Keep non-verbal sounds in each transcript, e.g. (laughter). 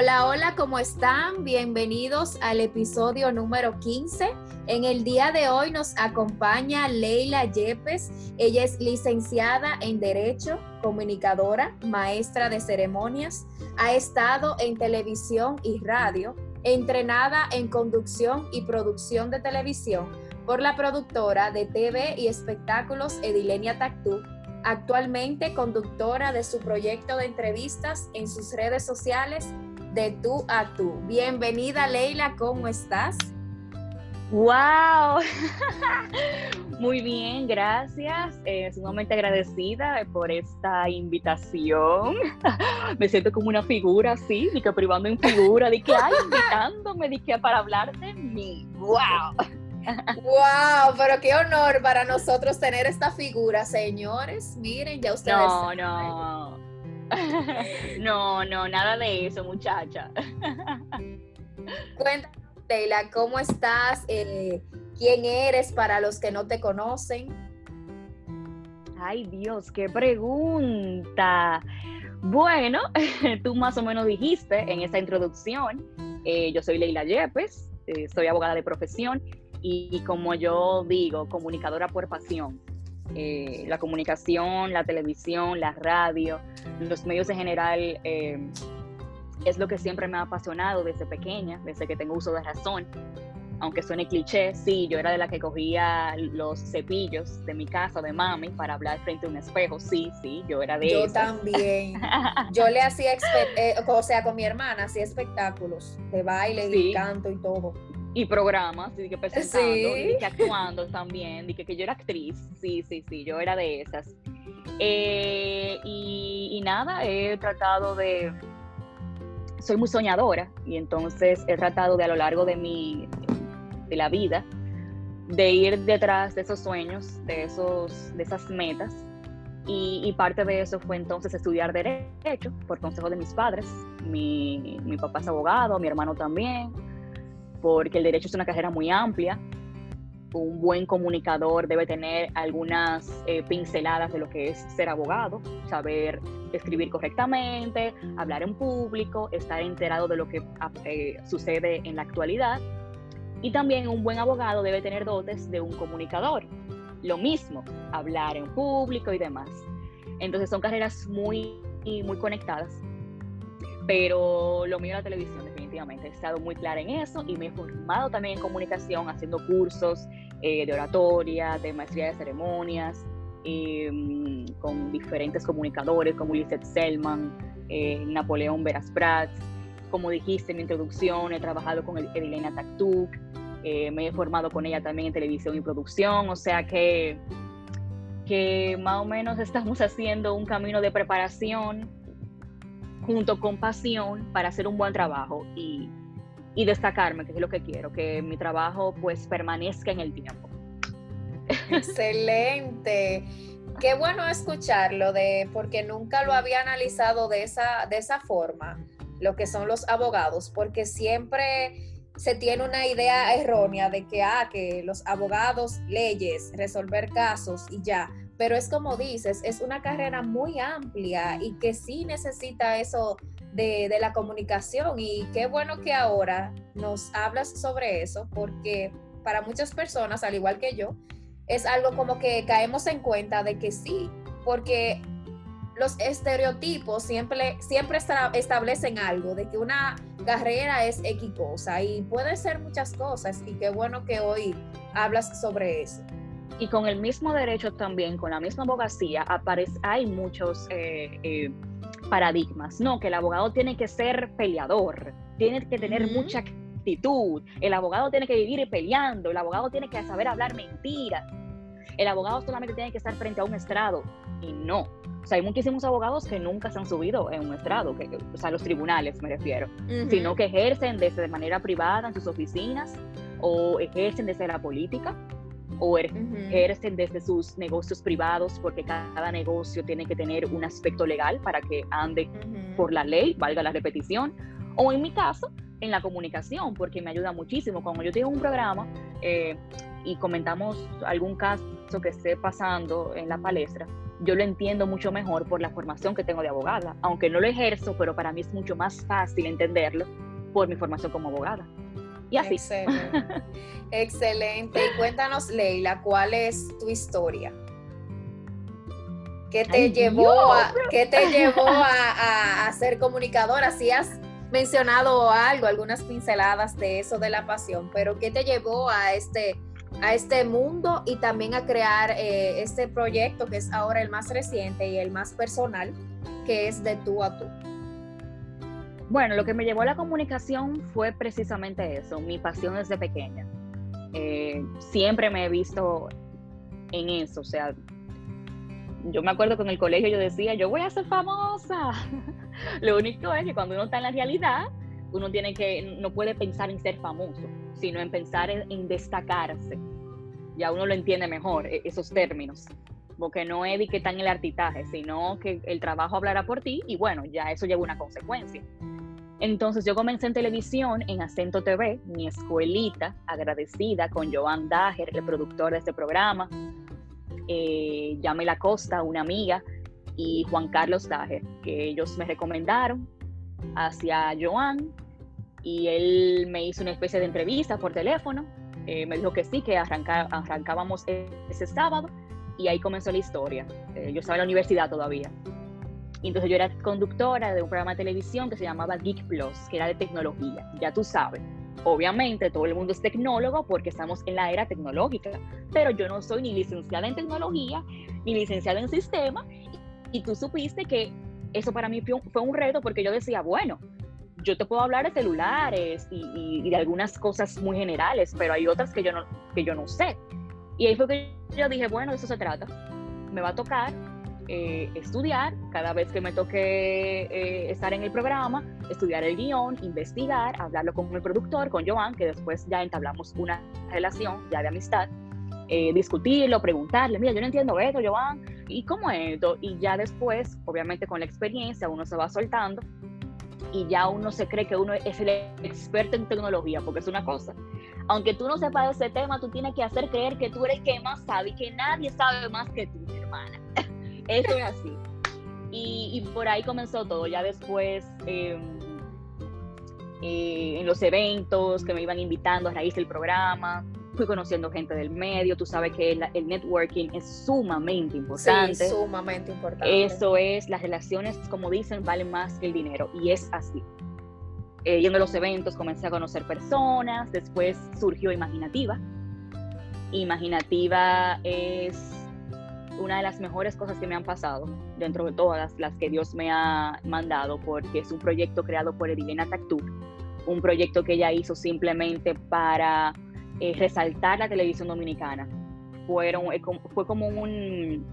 Hola, hola, ¿cómo están? Bienvenidos al episodio número 15 en el día de hoy nos acompaña Leila Yepes. Ella es licenciada en Derecho, comunicadora, maestra de ceremonias. Ha estado en televisión y radio, entrenada en conducción y producción de televisión por la productora de TV y espectáculos Edilenia Tactú. Actualmente conductora de su proyecto de entrevistas en sus redes sociales de tú a tú. Bienvenida Leila, ¿cómo estás? ¡Wow! (laughs) Muy bien, gracias. Eh, sumamente agradecida por esta invitación. (laughs) Me siento como una figura así, de que privando en figura, de que, ay, invitándome, de que para hablar de mí. ¡Wow! ¡Wow! Pero qué honor para nosotros tener esta figura, señores. Miren, ya ustedes. No, no. (laughs) No, no, nada de eso, muchacha. Cuéntame Leila, ¿cómo estás? Eh, ¿Quién eres para los que no te conocen? Ay Dios, qué pregunta. Bueno, (laughs) tú más o menos dijiste en esa introducción, eh, yo soy Leila Yepes, eh, soy abogada de profesión y, como yo digo, comunicadora por pasión. La comunicación, la televisión, la radio, los medios en general es lo que siempre me ha apasionado desde pequeña, desde que tengo uso de razón. Aunque suene cliché, sí, yo era de la que cogía los cepillos de mi casa, de mami, para hablar frente a un espejo. Sí, sí, yo era de Yo también. (laughs) yo le hacía, eh, o sea, con mi hermana, hacía espectáculos de baile y canto y todo. Y programas, y que presentando, y que actuando también, y que, que yo era actriz. Sí, sí, sí, yo era de esas. Eh, y nada, he tratado de soy muy soñadora y entonces he tratado de a lo largo de mi de la vida de ir detrás de esos sueños, de esos de esas metas y, parte de eso fue entonces estudiar derecho por consejo de mis padres. Mi, mi papá es abogado, mi hermano también, porque el derecho es una carrera muy amplia un buen comunicador debe tener algunas eh, pinceladas de lo que es ser abogado, saber escribir correctamente, hablar en público, estar enterado de lo que eh, sucede en la actualidad. Y también un buen abogado debe tener dotes de un comunicador. Lo mismo, hablar en público y demás. Entonces son carreras muy, muy conectadas. Pero lo mío la televisión, definitivamente. He estado muy clara en eso y me he formado también en comunicación, haciendo cursos eh, de oratoria, de maestría de ceremonias, em, con diferentes comunicadores como Lizeth Selman, eh, Napoleón Veras Prats. Como dijiste en mi introducción, he trabajado con Edilena Taktuk, eh, me he formado con ella también en televisión y producción, o sea que, que más o menos estamos (laughs) haciendo un camino de preparación junto con pasión para hacer un buen trabajo y, destacarme, que es lo que quiero, que mi trabajo pues permanezca en el tiempo. Excelente. Qué bueno escucharlo de porque nunca lo había analizado de esa de esa forma, lo que son los abogados, porque siempre se tiene una idea errónea de que ah, que los abogados leyes, resolver casos y ya, pero es como dices, es una carrera muy amplia y que sí necesita eso de, la comunicación y qué bueno que ahora nos hablas sobre eso porque para muchas personas, al igual que yo, es algo como que caemos en cuenta de que sí, porque los estereotipos siempre, siempre establecen algo, de que una carrera es X cosa y puede ser muchas cosas y qué bueno que hoy hablas sobre eso. Y con el mismo derecho también, con la misma abogacía, aparece, hay muchos eh, eh, paradigmas, no, que el abogado tiene que ser peleador, tiene que tener mucha actitud, el abogado tiene que vivir peleando, el abogado tiene que saber hablar mentiras, el abogado solamente tiene que estar frente a un estrado y no. O sea, hay muchísimos abogados que nunca se han subido en un estrado, que, o sea, los tribunales me refiero, sino que ejercen desde de manera privada en sus oficinas o ejercen desde la política o ejercen desde sus negocios privados, porque cada negocio tiene que tener un aspecto legal para que ande por la ley, valga la repetición, o en mi caso, en la comunicación, porque me ayuda muchísimo. Cuando yo tengo un programa eh, y comentamos algún caso que esté pasando en la palestra, yo lo entiendo mucho mejor por la formación que tengo de abogada, aunque no lo ejerzo, pero para mí es mucho más fácil entenderlo por mi formación como abogada. Y así. Excelente. Y cuéntanos, Leila, ¿cuál es tu historia? ¿Qué te (laughs) llevó, a, ¿qué te llevó a, ser comunicadora? Si has mencionado algo, algunas pinceladas de eso de la pasión, pero ¿qué te llevó a este, a este mundo y también a crear eh, este proyecto que es ahora el más reciente y el más personal, que es de tú a tú? Bueno, lo que me llevó a la comunicación fue precisamente eso, mi pasión desde pequeña. Eh, siempre me he visto en eso, o sea, yo me acuerdo que en el colegio yo decía, yo voy a ser famosa. (laughs) lo único es que cuando uno está en la realidad, uno tiene que, no puede pensar en ser famoso, sino en pensar en, destacarse. Ya uno lo entiende mejor, e, esos términos porque no es que está en el artitaje, sino que el trabajo hablará por ti y bueno, ya eso lleva una consecuencia. Entonces yo comencé en televisión en Acento TV, mi escuelita, agradecida con Joan Dager, el productor de este programa, eh, Yamela Costa, una amiga, y Juan Carlos Dager, que ellos me recomendaron hacia Joan y él me hizo una especie de entrevista por teléfono, eh, me dijo que sí, que arrancábamos ese sábado y ahí comenzó la historia. Eh, yo estaba en la universidad todavía. Y entonces yo era conductora de un programa de televisión que se llamaba Geek Plus, que era de tecnología, ya tú sabes. Obviamente todo el mundo es tecnólogo porque estamos en la era tecnológica, pero yo no soy ni licenciada en tecnología, ni licenciada en sistema, y tú supiste que eso para mí fue un reto porque yo decía, bueno, yo te puedo hablar de celulares y, y, de algunas cosas muy generales, pero hay otras que yo no, que yo no sé. Y ahí fue que yo dije, bueno, de eso se trata. Me va a tocar eh, estudiar cada vez que me toque eh, estar en el programa, estudiar el guion, investigar, hablarlo con el productor, con Joan, que después ya entablamos una relación ya de amistad, eh, discutirlo, preguntarle, mira, yo no entiendo esto, Joan, ¿y cómo es esto? Y ya después, obviamente con la experiencia, uno se va soltando y ya uno se cree que uno es el experto en tecnología, porque es una cosa. Aunque tú no sepas ese tema, tú tienes que hacer creer que tú eres el que más sabe y que nadie sabe más que tú, hermana. Eso es así. Y, por ahí comenzó todo. Ya después, em, eh, en los eventos que me iban invitando a raíz del programa, fui conociendo gente del medio. Tú sabes que el, networking es sumamente importante. Sí, sumamente importante. Eso es, las relaciones, como dicen, valen más que el dinero. Y es así. Eh, yendo a los eventos comencé a conocer personas, después surgió Imaginativa. Imaginativa es una de las mejores cosas que me han pasado dentro de todas las que Dios me ha mandado, porque es un proyecto creado por Edilena Tactuk, un proyecto que ella hizo simplemente para eh, resaltar la televisión dominicana. Fueron, eh, fue como un,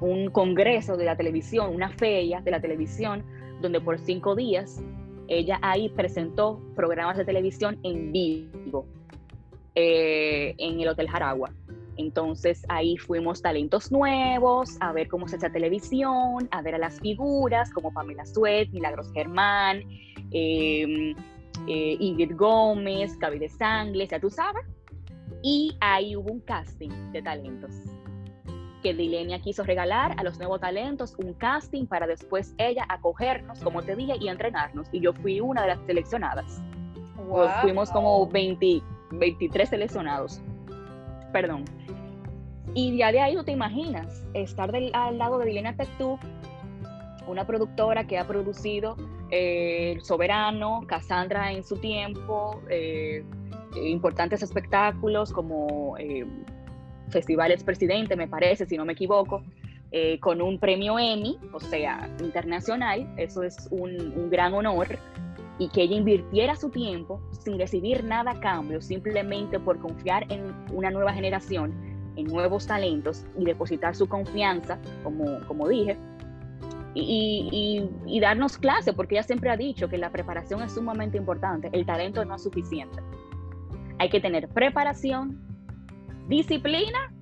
un congreso de la televisión, una feria de la televisión, donde por cinco días ella ahí presentó programas de televisión en vivo eh, en el Hotel Jaragua. Entonces ahí fuimos talentos nuevos, a ver cómo se hace televisión, a ver a las figuras como Pamela Suet, Milagros Germán, em, eh, Ingrid Gómez, Gaby de Sangles, ya tú sabes. Y ahí hubo un casting de talentos que Dilenia quiso regalar a los nuevos talentos un casting para después ella acogernos, como te dije, y entrenarnos. Y yo fui una de las seleccionadas. fuimos como 20, 23 seleccionados. Perdón. Y ya de ahí no te imaginas estar al lado de Dilena Tectú, una productora que ha producido eh, Soberano, Cassandra en su tiempo, eh, importantes espectáculos como eh, Festivales Presidente, me parece, si no me equivoco. eh, con un premio Emmy, o sea, internacional, eso es un gran honor, y que ella invirtiera su tiempo sin recibir nada a cambio, simplemente por confiar en una nueva generación, en nuevos talentos y depositar su confianza, como, como dije, y, y, darnos clase, porque ella siempre ha dicho que la preparación es sumamente importante, el talento no es suficiente. Hay que tener preparación, disciplina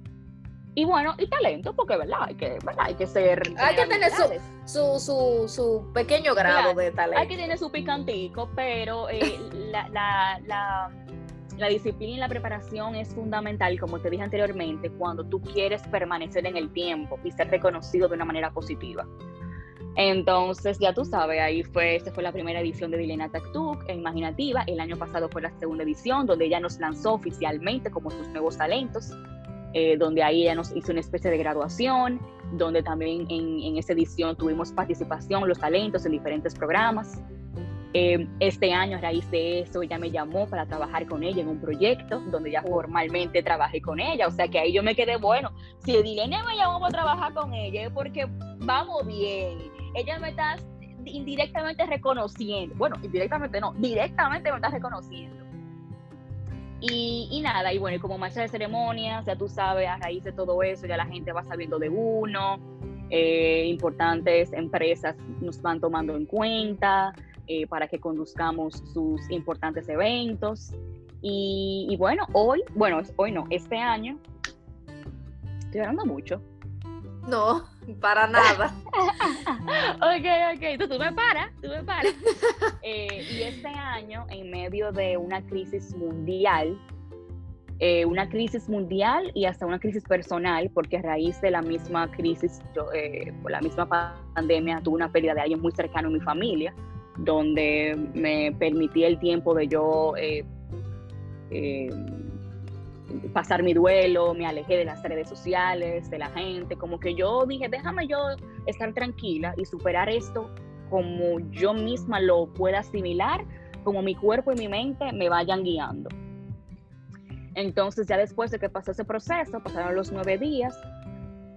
y bueno, y talento, porque verdad, hay que, hay que ser. Hay que tener su, su, su, pequeño grado de talento. Hay que tener su picantico, pero eh, la, la, la, la, disciplina y la preparación es fundamental, como te dije anteriormente, cuando tú quieres permanecer en el tiempo y ser reconocido de una manera positiva. Entonces, ya tú sabes, ahí fue, esta fue la primera edición de Dilena Taktuk, Imaginativa. El año pasado fue la segunda edición, donde ella nos lanzó oficialmente como sus nuevos talentos, eh, donde ahí ella nos hizo una especie de graduación, donde también en, en esa edición tuvimos participación, los talentos en diferentes programas. Eh, este año, a raíz de eso, ella me llamó para trabajar con ella en un proyecto donde ya formalmente trabajé con ella. O sea que ahí yo me quedé, bueno, si Dilena me llamó para trabajar con ella es porque vamos bien ella me está indirectamente reconociendo, bueno, indirectamente no, directamente me está reconociendo. Y, nada, y bueno, y como maestra de ceremonias, ya tú sabes, a raíz de todo eso, ya la gente va sabiendo de uno, eh, importantes empresas nos van tomando en cuenta eh, para que conduzcamos sus importantes eventos. Y, y, bueno, hoy, bueno, hoy no, este año, estoy hablando mucho, no, para nada. (laughs) ok, ok, tú, tú, me paras, tú me paras. (laughs) Eh, y este año, en medio de una crisis mundial, eh, una crisis mundial y hasta una crisis personal, porque a raíz de la misma crisis, yo, eh, por la misma pandemia, tuve una pérdida de alguien muy cercano en mi familia, donde me permití el tiempo de yo pasar mi duelo, me alejé de las redes sociales, de la gente, como que yo dije, déjame yo estar tranquila y superar esto como yo misma lo pueda asimilar, como mi cuerpo y mi mente me vayan guiando. Entonces ya después de que pasó ese proceso, pasaron los nueve días,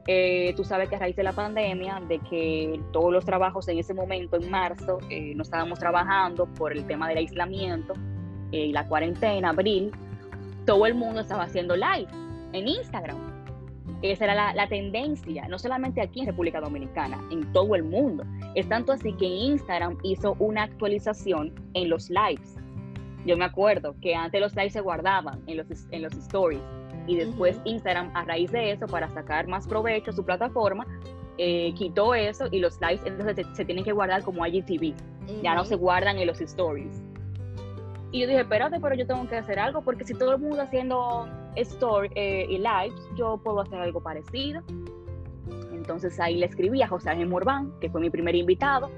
eh, tú sabes que a raíz de la pandemia, de que todos los trabajos en ese momento, en marzo, eh, no estábamos trabajando por el tema del aislamiento y eh, la cuarentena, abril, todo el mundo estaba haciendo live en Instagram. Esa era la, tendencia, no solamente aquí en República Dominicana, en todo el mundo. Es tanto así que Instagram hizo una actualización en los lives. Yo me acuerdo que antes los lives se guardaban en los, en los stories y después Instagram, a raíz de eso, para sacar más provecho a su plataforma, eh, quitó eso y los lives entonces se, tienen que guardar como IGTV. Ya no se guardan en los stories. Y yo dije, espérate, pero yo tengo que hacer algo, porque si todo el mundo haciendo story eh, y lives, yo puedo hacer algo parecido. Entonces ahí le escribí a José Ángel Morván, que fue mi primer invitado.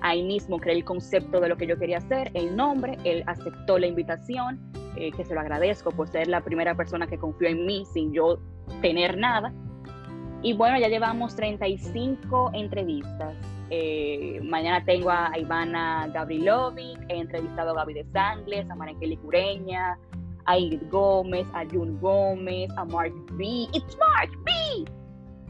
Ahí mismo creé el concepto de lo que yo quería hacer, el nombre, él aceptó la invitación, eh, que se lo agradezco por ser la primera persona que confió en mí sin yo tener nada. Y bueno, ya llevamos 35 entrevistas. Eh, mañana tengo a Ivana Gavrilovic, he entrevistado a Gaby de Sangles, a Marekeli Cureña, a Ingrid Gómez, a Jun Gómez, a Mark B. ¡It's Mark B!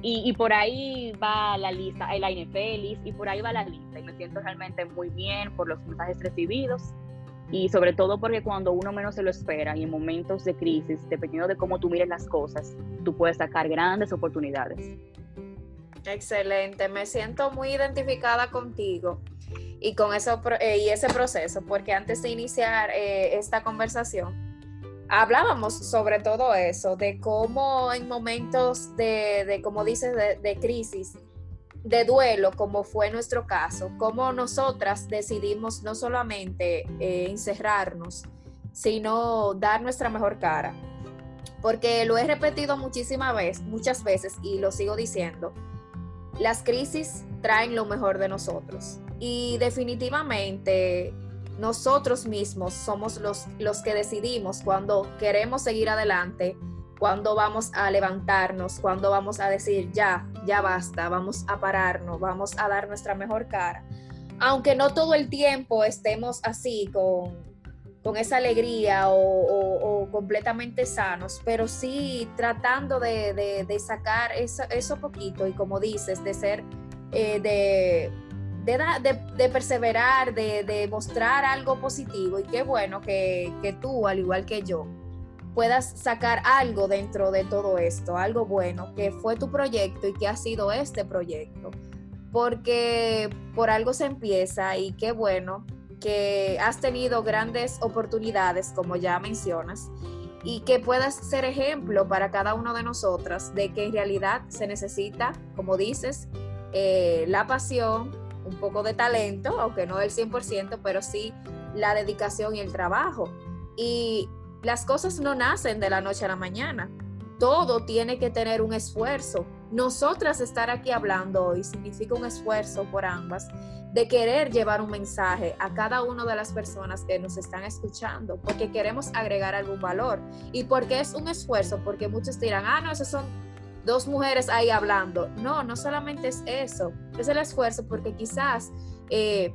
Y, por ahí va la lista, Elaine Félix, y por ahí va la lista. Y me siento realmente muy bien por los mensajes recibidos y sobre todo porque cuando uno menos se lo espera y en momentos de crisis, dependiendo de cómo tú mires las cosas, tú puedes sacar grandes oportunidades. Excelente, me siento muy identificada contigo y con eso eh, y ese proceso, porque antes de iniciar eh, esta conversación hablábamos sobre todo eso, de cómo en momentos de, de como dices, de, crisis, de duelo, como fue nuestro caso, cómo nosotras decidimos no solamente eh, encerrarnos, sino dar nuestra mejor cara. Porque lo he repetido muchísimas veces, muchas veces y lo sigo diciendo las crisis traen lo mejor de nosotros y definitivamente nosotros mismos somos los, los que decidimos cuando queremos seguir adelante, cuando vamos a levantarnos, cuando vamos a decir ya, ya basta, vamos a pararnos, vamos a dar nuestra mejor cara. Aunque no todo el tiempo estemos así con, con esa alegría o, completamente sanos, pero sí tratando de, sacar eso, eso, poquito y como dices, de ser, eh, de, de, perseverar, de, mostrar algo positivo y qué bueno que, que tú, al igual que yo, puedas sacar algo dentro de todo esto, algo bueno, que fue tu proyecto y que ha sido este proyecto. Porque por algo se empieza y qué bueno que has tenido grandes oportunidades, como ya mencionas, y que puedas ser ejemplo para cada uno de nosotras de que en realidad se necesita, como dices, eh, la pasión, un poco de talento, aunque no del 100%, pero sí la dedicación y el trabajo. Y las cosas no nacen de la noche a la mañana. Todo tiene que tener un esfuerzo. Nosotras estar aquí hablando hoy significa un esfuerzo por ambas de querer llevar un mensaje a cada una de las personas que nos están escuchando, porque queremos agregar algún valor. ¿Y porque es un esfuerzo? Porque muchos dirán, ah, no, esas son dos mujeres ahí hablando. No, no solamente es eso, es el esfuerzo porque quizás eh,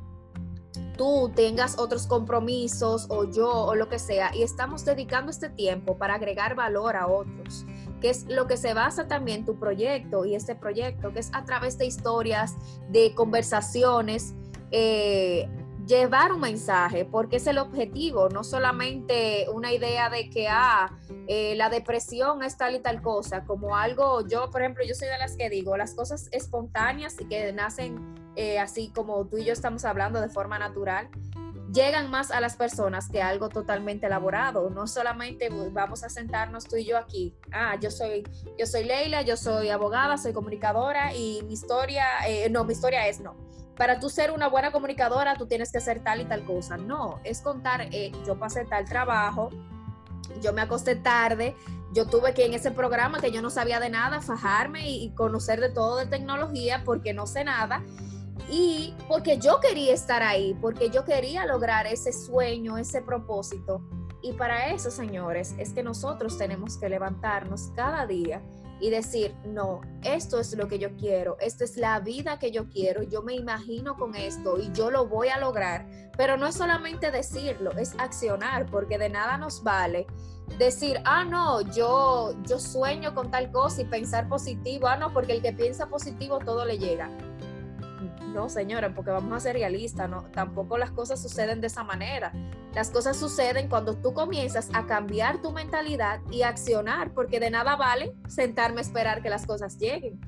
tú tengas otros compromisos o yo o lo que sea y estamos dedicando este tiempo para agregar valor a otros que es lo que se basa también tu proyecto y este proyecto, que es a través de historias, de conversaciones, eh, llevar un mensaje, porque es el objetivo, no solamente una idea de que, ah, eh, la depresión es tal y tal cosa, como algo, yo, por ejemplo, yo soy de las que digo, las cosas espontáneas y que nacen eh, así como tú y yo estamos hablando de forma natural, llegan más a las personas que algo totalmente elaborado. No solamente vamos a sentarnos tú y yo aquí. Ah, yo soy, yo soy Leila, yo soy abogada, soy comunicadora y mi historia, eh, no, mi historia es no. Para tú ser una buena comunicadora, tú tienes que hacer tal y tal cosa. No, es contar, eh, yo pasé tal trabajo, yo me acosté tarde, yo tuve que en ese programa que yo no sabía de nada, fajarme y conocer de todo de tecnología porque no sé nada y porque yo quería estar ahí, porque yo quería lograr ese sueño, ese propósito. Y para eso, señores, es que nosotros tenemos que levantarnos cada día y decir, no, esto es lo que yo quiero, esta es la vida que yo quiero, yo me imagino con esto y yo lo voy a lograr. Pero no es solamente decirlo, es accionar, porque de nada nos vale decir, ah, no, yo, yo sueño con tal cosa y pensar positivo, ah, no, porque el que piensa positivo todo le llega. No, señora, porque vamos a ser realistas, no, tampoco las cosas suceden de esa manera. Las cosas suceden cuando tú comienzas a cambiar tu mentalidad y accionar, porque de nada vale sentarme a esperar que las cosas lleguen.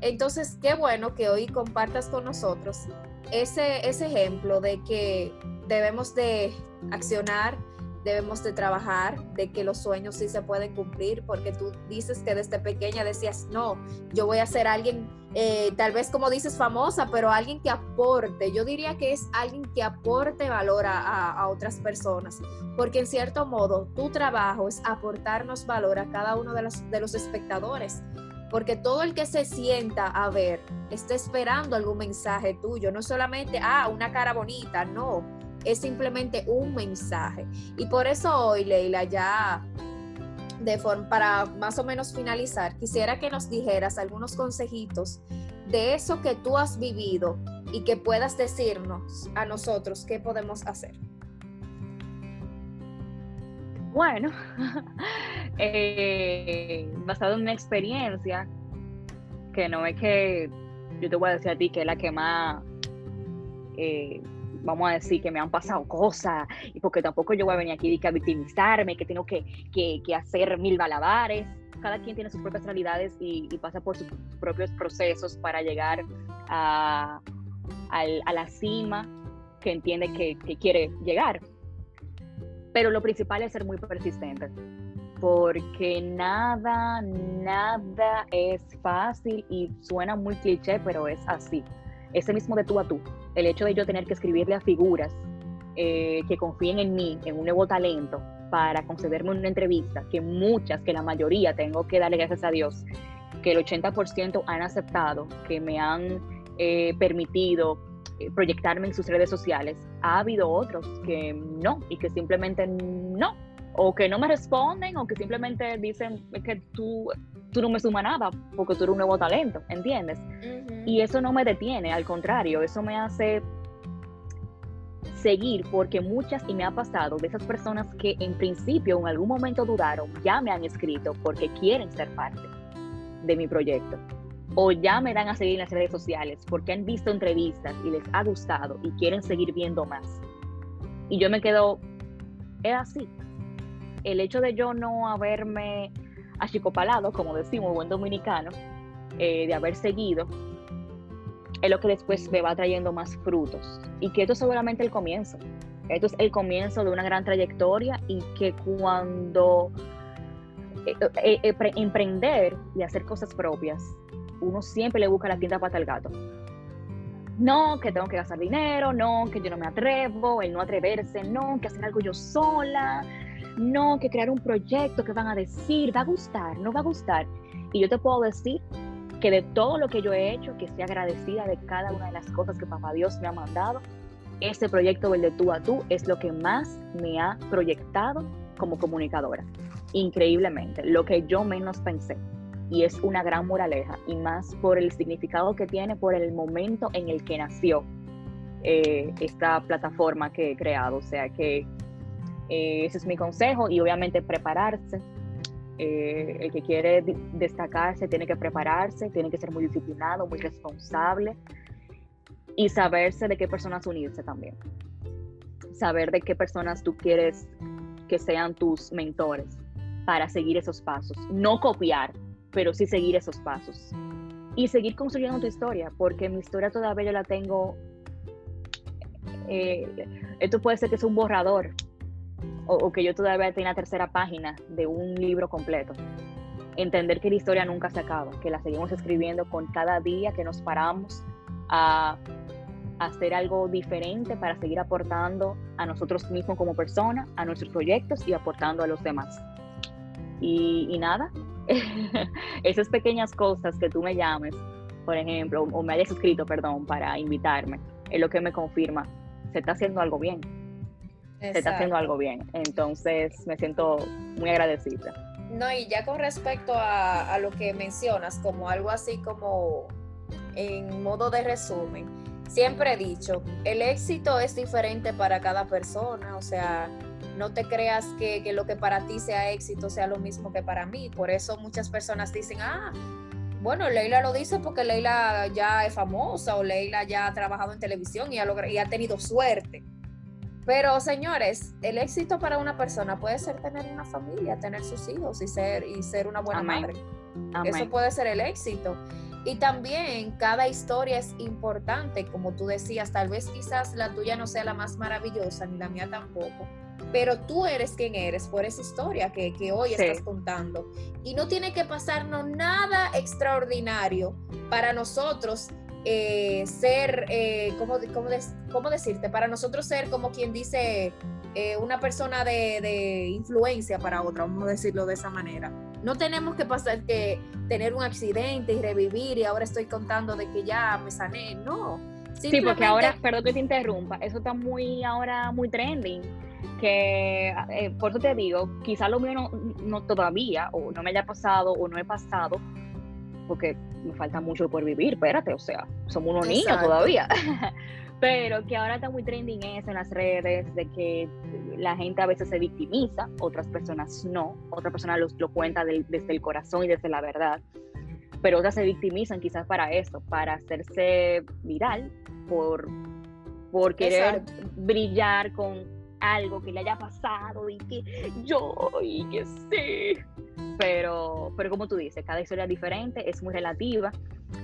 Entonces, qué bueno que hoy compartas con nosotros ese, ese ejemplo de que debemos de accionar, debemos de trabajar, de que los sueños sí se pueden cumplir, porque tú dices que desde pequeña decías, no, yo voy a ser alguien, eh, tal vez como dices, famosa, pero alguien que aporte. Yo diría que es alguien que aporte valor a, otras personas, porque en cierto modo tu trabajo es aportarnos valor a cada uno de los, espectadores. Porque todo el que se sienta a ver está esperando algún mensaje tuyo, no solamente, ah, una cara bonita, no, es simplemente un mensaje. Y por eso hoy, Leila, ya de forma, para más o menos finalizar, quisiera que nos dijeras algunos consejitos de eso que tú has vivido y que puedas decirnos a nosotros qué podemos hacer. Bueno, (laughs) eh, basado en mi experiencia, que no es que yo te voy a decir a ti que es la que más eh, vamos a decir que me han pasado cosas, y porque tampoco yo voy a venir aquí a victimizarme, que tengo que, que, hacer mil balabares. Cada quien tiene sus propias realidades y, pasa por sus propios procesos para llegar a, a, la cima que entiende que, que quiere llegar. Pero lo principal es ser muy persistente porque nada, nada es fácil y suena muy cliché, pero es así. Ese mismo de tú a tú el hecho de yo tener que escribirle a figuras eh, que confíen en mí, en un nuevo talento, para concederme una entrevista, que muchas, que la mayoría, tengo que darle gracias a Dios, que el 80% han aceptado, que me han eh, permitido eh, proyectarme en sus redes sociales. Ha habido otros que no y que simplemente no, o que no me responden, o que simplemente dicen que tú, tú no me sumas nada porque tú eres un nuevo talento, ¿entiendes? Y eso no me detiene, al contrario, eso me hace seguir, porque muchas, y me ha pasado, de esas personas que en principio en algún momento dudaron, ya me han escrito porque quieren ser parte de mi proyecto. O ya me dan a seguir en las redes sociales porque han visto entrevistas y les ha gustado y quieren seguir viendo más. Y yo me quedo, es así. El hecho de yo no haberme achicopalado, como decimos, buen dominicano, eh, de haber seguido, es lo que después me va trayendo más frutos. Y que esto es seguramente el comienzo. Esto es el comienzo de una gran trayectoria y que cuando eh, eh, eh, emprender y hacer cosas propias, uno siempre le busca la quinta pata al gato. No, que tengo que gastar dinero, no, que yo no me atrevo, el no atreverse, no, que hacer algo yo sola, no, que crear un proyecto, que van a decir, va a gustar, no va a gustar. Y yo te puedo decir que de todo lo que yo he hecho, que estoy agradecida de cada una de las cosas que Papá Dios me ha mandado, este proyecto, el de tú a tú, es lo que más me ha proyectado como comunicadora. Increíblemente, lo que yo menos pensé. Y es una gran moraleja, y más por el significado que tiene, por el momento en el que nació eh, esta plataforma que he creado. O sea que eh, ese es mi consejo y obviamente prepararse, eh, el que quiere destacarse tiene que prepararse, tiene que ser muy disciplinado, muy responsable y saberse de qué personas unirse también. Saber de qué personas tú quieres que sean tus mentores para seguir esos pasos. No copiar, pero sí seguir esos pasos. Y seguir construyendo tu historia, porque mi historia todavía yo la tengo. Eh, esto puede ser que es un borrador, o, que yo todavía tenga la tercera página de un libro completo. Entender que la historia nunca se acaba, que la seguimos escribiendo con cada día que nos paramos a, hacer algo diferente para seguir aportando a nosotros mismos como personas, a nuestros proyectos y aportando a los demás. Y, nada, (laughs) esas pequeñas cosas que tú me llames, por ejemplo, o me hayas escrito, perdón, para invitarme, es lo que me confirma, se está haciendo algo bien se está haciendo algo bien. Entonces me siento muy agradecida. No, y ya con respecto a, lo que mencionas, como algo así como en modo de resumen, siempre he dicho, el éxito es diferente para cada persona, o sea, no te creas que, que lo que para ti sea éxito sea lo mismo que para mí. Por eso muchas personas dicen, ah, bueno, Leila lo dice porque Leila ya es famosa o Leila ya ha trabajado en televisión y ha, y ha tenido suerte. Pero señores, el éxito para una persona puede ser tener una familia, tener sus hijos y ser, y ser una buena madre. Eso puede ser el éxito. Y también cada historia es importante, como tú decías, tal vez quizás la tuya no sea la más maravillosa, ni la mía tampoco, pero tú eres quien eres por esa historia que, hoy estás contando. Y no tiene que pasarnos nada extraordinario para nosotros eh, ser, eh, ¿cómo, cómo, decirte? Para nosotros ser como quien dice eh, una persona de, influencia para otra, vamos a decirlo de esa manera. No tenemos que pasar que tener un accidente y revivir y ahora estoy contando de que ya me sané, no. Sí, porque ahora, perdón que te interrumpa, eso está muy ahora muy trending que eh, por eso te digo, quizá lo mío no, no, todavía, o no me haya pasado, o no he pasado, porque me falta mucho por vivir, espérate, o sea, somos unos niños todavía. (laughs) (laughs) Pero que ahora está muy trending eso en las redes, de que la gente a veces se victimiza, otras personas no, otras personas lo, lo cuenta desde el corazón y desde la verdad, pero otras se victimizan quizás para eso, para hacerse viral, por, por querer brillar con algo que le haya pasado y que yo y que sí. Pero, pero como tú dices, cada historia es diferente, es muy relativa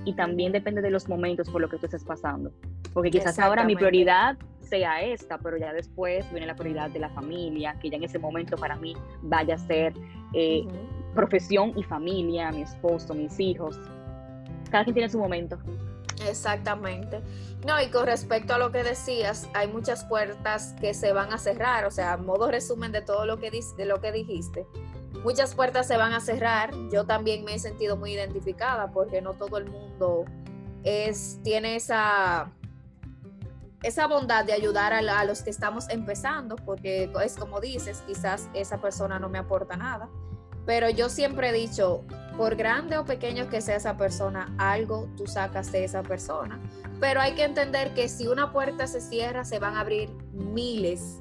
y también depende de los momentos por lo que tú estés pasando. Porque quizás ahora mi prioridad sea esta, pero ya después viene la prioridad de la familia, que ya en ese momento para mí vaya a ser eh, profesión y familia, mi esposo, mis hijos. Cada quien tiene su momento. Exactamente. No, y con respecto a lo que decías, hay muchas puertas que se van a cerrar, o sea, modo resumen de todo lo que, de lo que dijiste. Muchas puertas se van a cerrar. Yo también me he sentido muy identificada porque no todo el mundo es, tiene esa, esa bondad de ayudar a, a los que estamos empezando, porque es como dices, quizás esa persona no me aporta nada. Pero yo siempre he dicho, por grande o pequeño que sea esa persona, algo tú sacas de esa persona. Pero hay que entender que si una puerta se cierra, se van a abrir miles.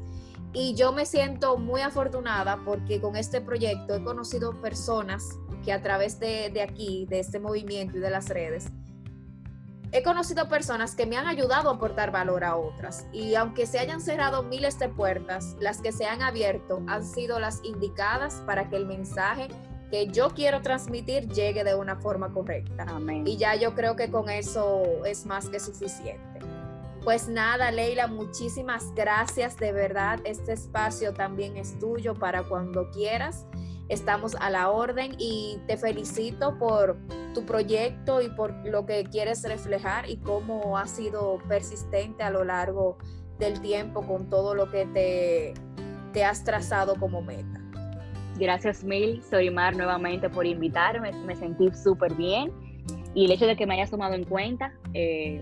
Y yo me siento muy afortunada porque con este proyecto he conocido personas que a través de, de aquí, de este movimiento y de las redes, he conocido personas que me han ayudado a aportar valor a otras y aunque se hayan cerrado miles de puertas, las que se han abierto han sido las indicadas para que el mensaje que yo quiero transmitir llegue de una forma correcta. Y ya yo creo que con eso es más que suficiente. Pues nada, Leila, muchísimas gracias de verdad. Este espacio también es tuyo para cuando quieras estamos a la orden y te felicito por tu proyecto y por lo que quieres reflejar y cómo has sido persistente a lo largo del tiempo con todo lo que te, te has trazado como meta. Gracias mil, Sorimar, nuevamente por invitarme, me sentí súper bien. Y el hecho de que me hayas tomado en cuenta, eh,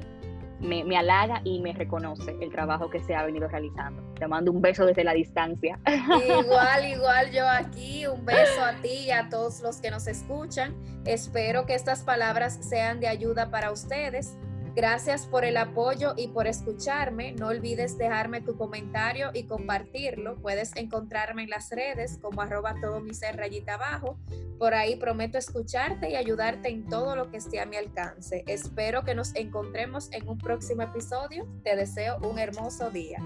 me, me, halaga y me reconoce el trabajo que se ha venido realizando. Te mando un beso desde la distancia. (laughs) Igual, igual yo aquí, un beso a ti y a todos los que nos escuchan. Espero que estas palabras sean de ayuda para ustedes. Gracias por el apoyo y por escucharme. No olvides dejarme tu comentario y compartirlo. Puedes encontrarme en las redes como arroba todo mi ser abajo. Por ahí prometo escucharte y ayudarte en todo lo que esté a mi alcance. Espero que nos encontremos en un próximo episodio. Te deseo un hermoso día.